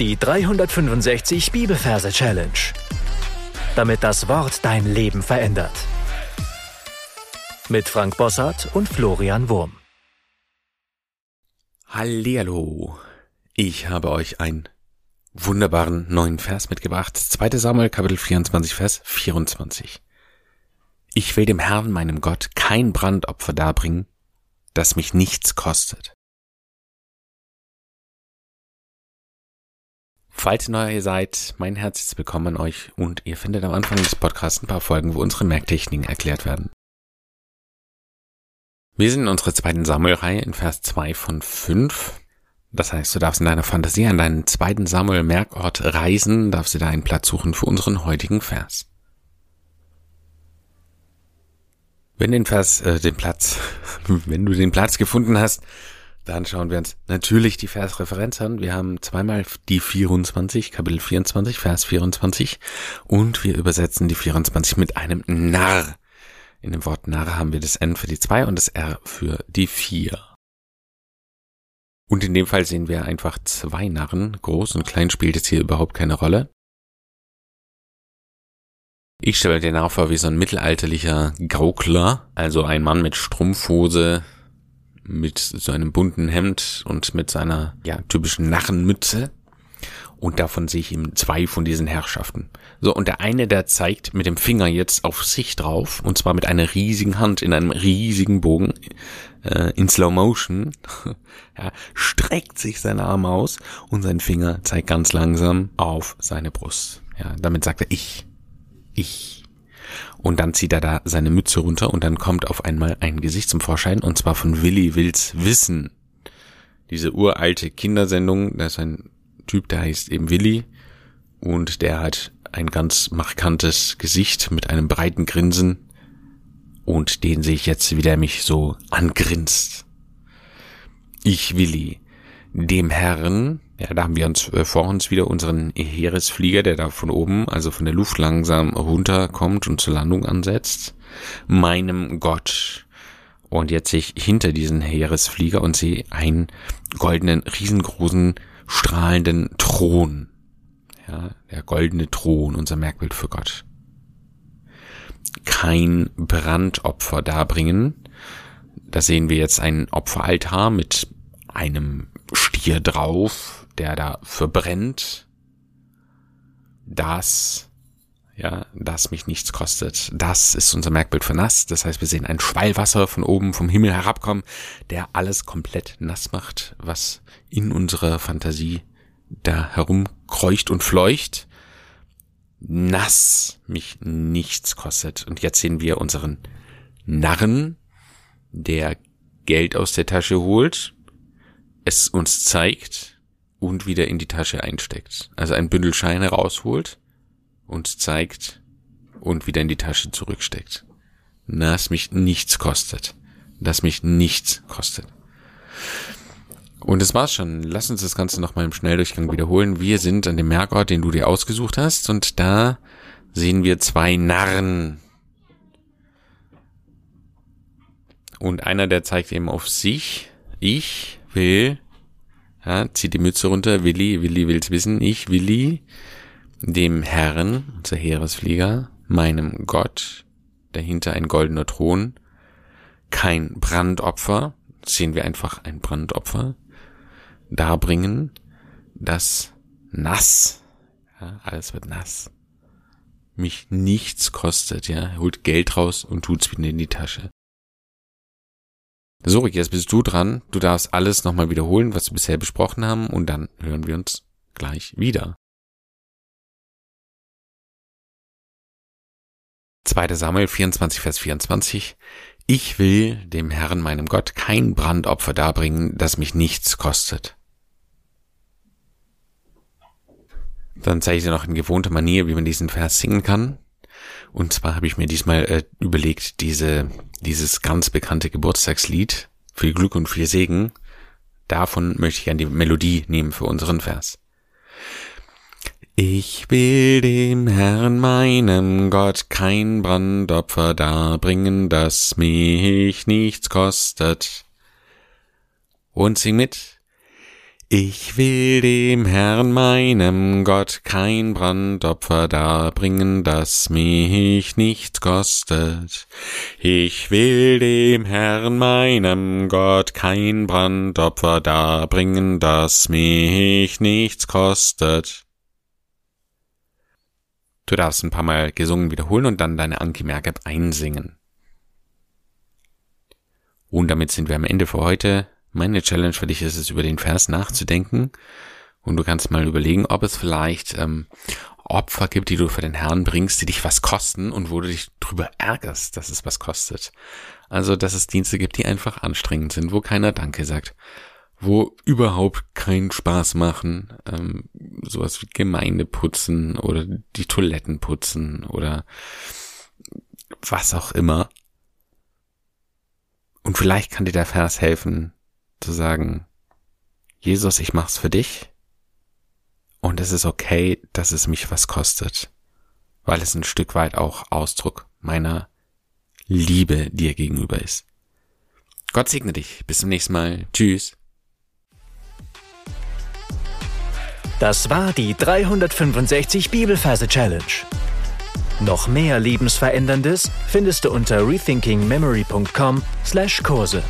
Die 365 Bibelverse Challenge. Damit das Wort dein Leben verändert. Mit Frank Bossart und Florian Wurm. Hallihallo. Ich habe euch einen wunderbaren neuen Vers mitgebracht. 2. Samuel Kapitel 24 Vers 24. Ich will dem Herrn, meinem Gott, kein Brandopfer darbringen, das mich nichts kostet. Falls ihr neu seid, mein herzliches Willkommen an euch und ihr findet am Anfang des Podcasts ein paar Folgen, wo unsere Merktechniken erklärt werden. Wir sind in unserer zweiten Samuel-Reihe in Vers 2 von 5. Das heißt, du darfst in deiner Fantasie an deinen zweiten Samuel-Merkort reisen, darfst dir da einen Platz suchen für unseren heutigen Vers. Wenn den Vers, äh, den Platz, wenn du den Platz gefunden hast, dann schauen wir uns natürlich die Versreferenz an. Wir haben zweimal die 24, Kapitel 24, Vers 24 und wir übersetzen die 24 mit einem Narr. In dem Wort Narr haben wir das N für die 2 und das R für die 4. Und in dem Fall sehen wir einfach zwei Narren. Groß und klein spielt es hier überhaupt keine Rolle. Ich stelle den auch vor wie so ein mittelalterlicher Gaukler, also ein Mann mit Strumpfhose, mit so einem bunten Hemd und mit seiner ja typischen Narrenmütze. Und davon sehe ich ihm zwei von diesen Herrschaften. So, und der eine, der zeigt mit dem Finger jetzt auf sich drauf, und zwar mit einer riesigen Hand in einem riesigen Bogen, äh, in Slow Motion, ja, streckt sich sein Arm aus und sein Finger zeigt ganz langsam auf seine Brust. Ja, damit sagt er ich. Ich. Und dann zieht er da seine Mütze runter und dann kommt auf einmal ein Gesicht zum Vorschein und zwar von Willi Wills Wissen. Diese uralte Kindersendung, da ist ein Typ, der heißt eben Willi und der hat ein ganz markantes Gesicht mit einem breiten Grinsen und den sehe ich jetzt, wie der mich so angrinst. Ich Willi, dem Herrn, ja, da haben wir uns äh, vor uns wieder unseren Heeresflieger, der da von oben, also von der Luft langsam runterkommt und zur Landung ansetzt. Meinem Gott. Und jetzt sehe ich hinter diesen Heeresflieger und sehe einen goldenen, riesengroßen, strahlenden Thron. Ja, der goldene Thron, unser Merkbild für Gott. Kein Brandopfer darbringen. Da sehen wir jetzt einen Opferaltar mit einem Stier drauf, der da verbrennt, das, ja, das mich nichts kostet. Das ist unser Merkbild für nass. Das heißt, wir sehen ein Schwallwasser von oben vom Himmel herabkommen, der alles komplett nass macht, was in unserer Fantasie da herumkreucht und fleucht. Nass mich nichts kostet. Und jetzt sehen wir unseren Narren, der Geld aus der Tasche holt, es uns zeigt, und wieder in die Tasche einsteckt. Also ein Bündel Scheine rausholt und zeigt und wieder in die Tasche zurücksteckt. Das mich nichts kostet. Das mich nichts kostet. Und das war's schon. Lass uns das Ganze nochmal im Schnelldurchgang wiederholen. Wir sind an dem Merkort, den du dir ausgesucht hast, und da sehen wir zwei Narren. Und einer, der zeigt eben auf sich. Ich will ja, zieht die Mütze runter, Willi, Willi will's wissen, ich, Willi, dem Herrn, unser Heeresflieger, meinem Gott, dahinter ein goldener Thron, kein Brandopfer, sehen wir einfach ein Brandopfer, darbringen, das nass, ja, alles wird nass, mich nichts kostet, ja, holt Geld raus und tut's wieder in die Tasche. So, jetzt bist du dran. Du darfst alles nochmal wiederholen, was wir bisher besprochen haben, und dann hören wir uns gleich wieder. 2. Samuel 24, Vers 24. Ich will dem Herrn, meinem Gott, kein Brandopfer darbringen, das mich nichts kostet. Dann zeige ich dir noch in gewohnter Manier, wie man diesen Vers singen kann. Und zwar habe ich mir diesmal äh, überlegt, diese, dieses ganz bekannte Geburtstagslied, viel Glück und viel Segen, davon möchte ich an die Melodie nehmen für unseren Vers. Ich will dem Herrn meinem Gott kein Brandopfer darbringen, das mich nichts kostet. Und sing mit. Ich will dem Herrn meinem Gott kein Brandopfer darbringen, das mich nichts kostet. Ich will dem Herrn meinem Gott kein Brandopfer darbringen, das mich nichts kostet. Du darfst ein paar Mal gesungen wiederholen und dann deine Anki-Merke einsingen. Und damit sind wir am Ende für heute. Meine Challenge für dich ist es, über den Vers nachzudenken. Und du kannst mal überlegen, ob es vielleicht ähm, Opfer gibt, die du für den Herrn bringst, die dich was kosten und wo du dich drüber ärgerst, dass es was kostet. Also, dass es Dienste gibt, die einfach anstrengend sind, wo keiner Danke sagt, wo überhaupt keinen Spaß machen, ähm, sowas wie Gemeinde putzen oder die Toiletten putzen oder was auch immer. Und vielleicht kann dir der Vers helfen, zu sagen, Jesus, ich mach's für dich und es ist okay, dass es mich was kostet, weil es ein Stück weit auch Ausdruck meiner Liebe dir gegenüber ist. Gott segne dich. Bis zum nächsten Mal. Tschüss. Das war die 365 Bibelferse Challenge. Noch mehr Lebensveränderndes findest du unter rethinkingmemory.com/Kurse.